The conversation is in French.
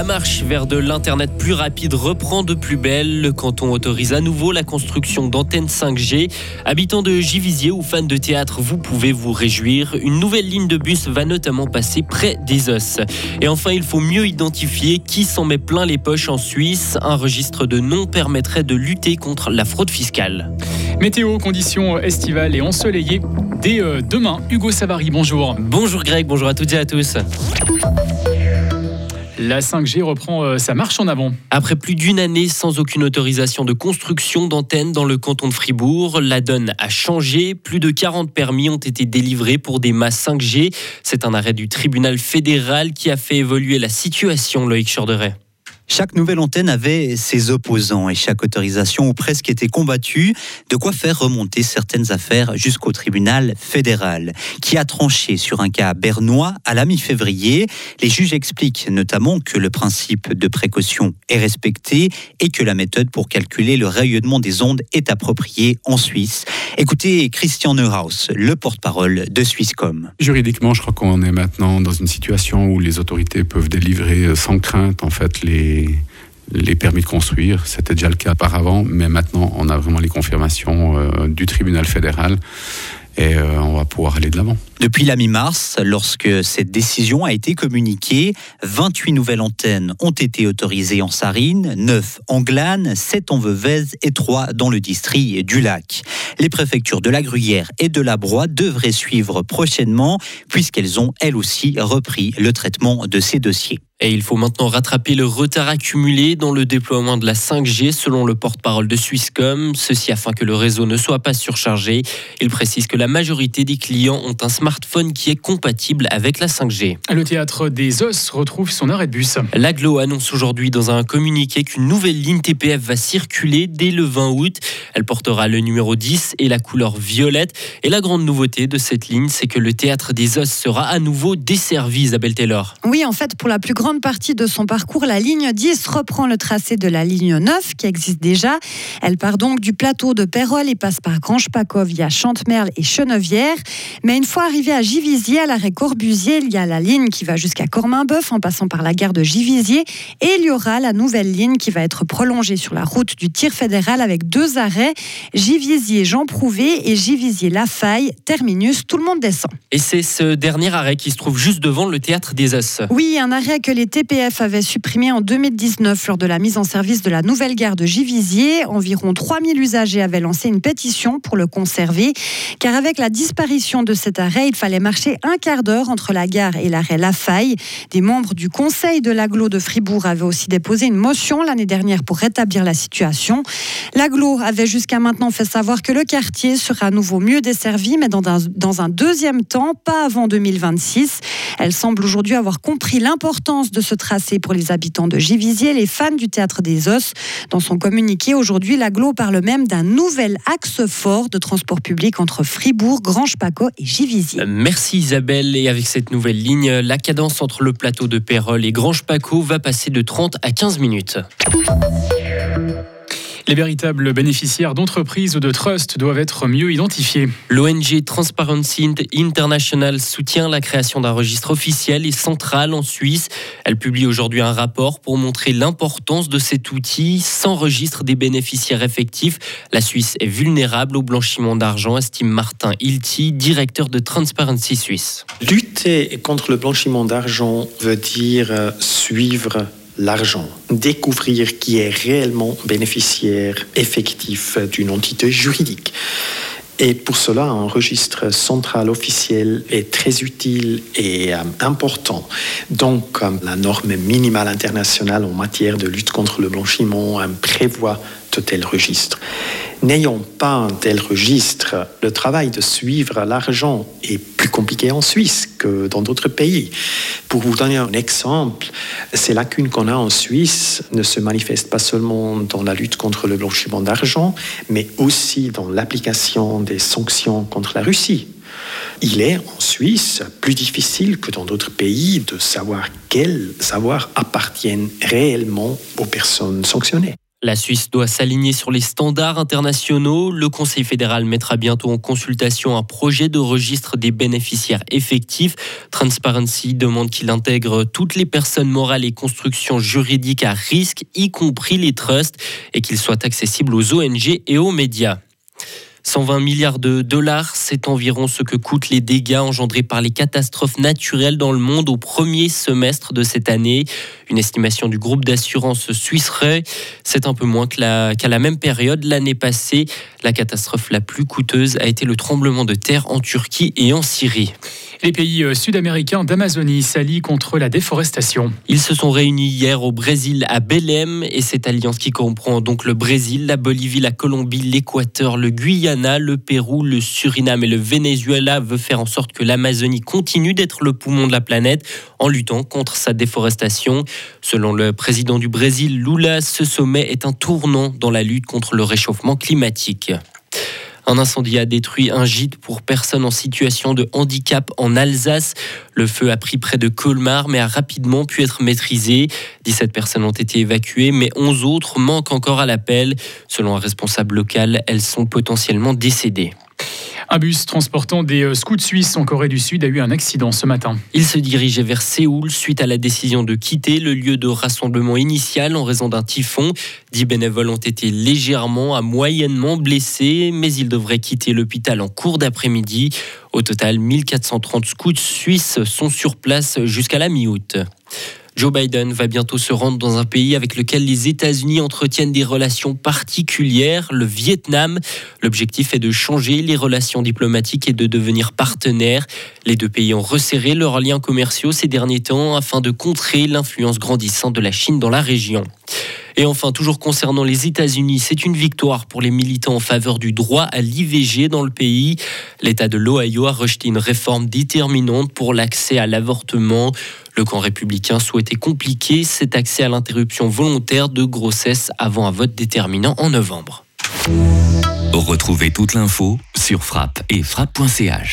La marche vers de l'Internet plus rapide reprend de plus belle. Le canton autorise à nouveau la construction d'antennes 5G. Habitants de Givisier ou fans de théâtre, vous pouvez vous réjouir. Une nouvelle ligne de bus va notamment passer près des os. Et enfin, il faut mieux identifier qui s'en met plein les poches en Suisse. Un registre de noms permettrait de lutter contre la fraude fiscale. Météo, conditions estivales et ensoleillées. Dès euh, demain, Hugo Savary, bonjour. Bonjour Greg, bonjour à toutes et à tous. La 5G reprend euh, sa marche en avant. Après plus d'une année sans aucune autorisation de construction d'antennes dans le canton de Fribourg, la donne a changé. Plus de 40 permis ont été délivrés pour des masses 5G. C'est un arrêt du tribunal fédéral qui a fait évoluer la situation, Loïc Chorderet. Chaque nouvelle antenne avait ses opposants et chaque autorisation ou presque était combattue, de quoi faire remonter certaines affaires jusqu'au tribunal fédéral, qui a tranché sur un cas bernois à la mi-février? Les juges expliquent notamment que le principe de précaution est respecté et que la méthode pour calculer le rayonnement des ondes est appropriée en Suisse. Écoutez Christian Neuhaus, le porte-parole de Swisscom. Juridiquement, je crois qu'on est maintenant dans une situation où les autorités peuvent délivrer sans crainte en fait les les, permis de construire. C'était déjà le cas auparavant, mais maintenant, on a vraiment les confirmations euh, du tribunal fédéral et euh, on va pouvoir aller de l'avant. Depuis la mi-mars, lorsque cette décision a été communiquée, 28 nouvelles antennes ont été autorisées en Sarine, 9 en Glane, 7 en Veuvez et 3 dans le district du Lac. Les préfectures de la Gruyère et de la Broye devraient suivre prochainement puisqu'elles ont elles aussi repris le traitement de ces dossiers. Et il faut maintenant rattraper le retard accumulé dans le déploiement de la 5G selon le porte-parole de Swisscom, ceci afin que le réseau ne soit pas surchargé. Il précise que la majorité des clients ont un smartphone qui est compatible avec la 5G. Le théâtre des Os retrouve son arrêt de bus. L'aglo annonce aujourd'hui dans un communiqué qu'une nouvelle ligne TPF va circuler dès le 20 août. Elle portera le numéro 10 et la couleur violette. Et la grande nouveauté de cette ligne, c'est que le théâtre des Os sera à nouveau desservi, Isabelle Taylor. Oui, en fait, pour la plus grande partie de son parcours, la ligne 10 reprend le tracé de la ligne 9 qui existe déjà. Elle part donc du plateau de Pérol et passe par Grange-Paco via Chantemerle et Chenevière. Mais une fois arrivé à Givisier, à l'arrêt Corbusier, il y a la ligne qui va jusqu'à Corminboeuf en passant par la gare de Givisier. Et il y aura la nouvelle ligne qui va être prolongée sur la route du tir fédéral avec deux arrêts Givisier Jean Prouvé et Givisier La Faille. Terminus, tout le monde descend. Et c'est ce dernier arrêt qui se trouve juste devant le théâtre des Os. Oui, un arrêt que les TPF avaient supprimé en 2019 lors de la mise en service de la nouvelle gare de Givisier. Environ 3000 usagers avaient lancé une pétition pour le conserver, car avec la disparition de cet arrêt, il fallait marcher un quart d'heure entre la gare et l'arrêt La Faille. Des membres du conseil de l'aglo de Fribourg avaient aussi déposé une motion l'année dernière pour rétablir la situation. L'aglo avait jusqu'à maintenant fait savoir que le quartier sera à nouveau mieux desservi, mais dans un, dans un deuxième temps, pas avant 2026. Elle semble aujourd'hui avoir compris l'importance de ce tracé pour les habitants de Givisier, les fans du Théâtre des Os. Dans son communiqué aujourd'hui, l'aglo parle même d'un nouvel axe fort de transport public entre Fribourg, Grange-Paco et Givisier. Merci Isabelle. Et avec cette nouvelle ligne, la cadence entre le plateau de Pérol et Grange-Paco va passer de 30 à 15 minutes. Les véritables bénéficiaires d'entreprises ou de trusts doivent être mieux identifiés. L'ONG Transparency International soutient la création d'un registre officiel et central en Suisse. Elle publie aujourd'hui un rapport pour montrer l'importance de cet outil. Sans registre des bénéficiaires effectifs, la Suisse est vulnérable au blanchiment d'argent, estime Martin Hilti, directeur de Transparency Suisse. Lutter contre le blanchiment d'argent veut dire euh, suivre l'argent, découvrir qui est réellement bénéficiaire effectif d'une entité juridique. Et pour cela, un registre central officiel est très utile et euh, important. Donc, euh, la norme minimale internationale en matière de lutte contre le blanchiment euh, prévoit de tels registres. N'ayant pas un tel registre, le travail de suivre l'argent est plus compliqué en Suisse que dans d'autres pays. Pour vous donner un exemple, ces lacunes qu'on a en Suisse ne se manifestent pas seulement dans la lutte contre le blanchiment d'argent, mais aussi dans l'application des sanctions contre la Russie. Il est en Suisse plus difficile que dans d'autres pays de savoir quels savoirs appartiennent réellement aux personnes sanctionnées. La Suisse doit s'aligner sur les standards internationaux. Le Conseil fédéral mettra bientôt en consultation un projet de registre des bénéficiaires effectifs. Transparency demande qu'il intègre toutes les personnes morales et constructions juridiques à risque, y compris les trusts, et qu'il soit accessible aux ONG et aux médias. 120 milliards de dollars, c'est environ ce que coûtent les dégâts engendrés par les catastrophes naturelles dans le monde au premier semestre de cette année. Une estimation du groupe d'assurance Suisse c'est un peu moins qu'à la, même période l'année passée. La catastrophe la plus coûteuse a été le tremblement de terre en Turquie et en Syrie. Les pays euh, sud-américains d'Amazonie s'allient contre la déforestation. Ils se sont réunis hier au Brésil à Belém et cette alliance qui comprend donc le Brésil, la Bolivie, la Colombie, l'Équateur, le Guyana, le Pérou, le Suriname et le Venezuela veut faire en sorte que l'Amazonie continue d'être le poumon de la planète en luttant contre sa déforestation. Selon le président du Brésil, Lula, ce sommet est un tournant dans la lutte contre le réchauffement climatique. Un incendie a détruit un gîte pour personnes en situation de handicap en Alsace. Le feu a pris près de Colmar mais a rapidement pu être maîtrisé. 17 personnes ont été évacuées mais 11 autres manquent encore à l'appel. Selon un responsable local, elles sont potentiellement décédées. Un bus transportant des euh, scouts suisses en Corée du Sud a eu un accident ce matin. Il se dirigeait vers Séoul suite à la décision de quitter le lieu de rassemblement initial en raison d'un typhon. Dix bénévoles ont été légèrement à moyennement blessés, mais ils devraient quitter l'hôpital en cours d'après-midi. Au total, 1430 scouts suisses sont sur place jusqu'à la mi-août. Joe Biden va bientôt se rendre dans un pays avec lequel les États-Unis entretiennent des relations particulières, le Vietnam. L'objectif est de changer les relations diplomatiques et de devenir partenaires. Les deux pays ont resserré leurs liens commerciaux ces derniers temps afin de contrer l'influence grandissante de la Chine dans la région. Et enfin, toujours concernant les États-Unis, c'est une victoire pour les militants en faveur du droit à l'IVG dans le pays. L'État de l'Ohio a rejeté une réforme déterminante pour l'accès à l'avortement. Le camp républicain souhaitait compliquer cet accès à l'interruption volontaire de grossesse avant un vote déterminant en novembre. Retrouvez toute l'info sur frappe et frappe.ch.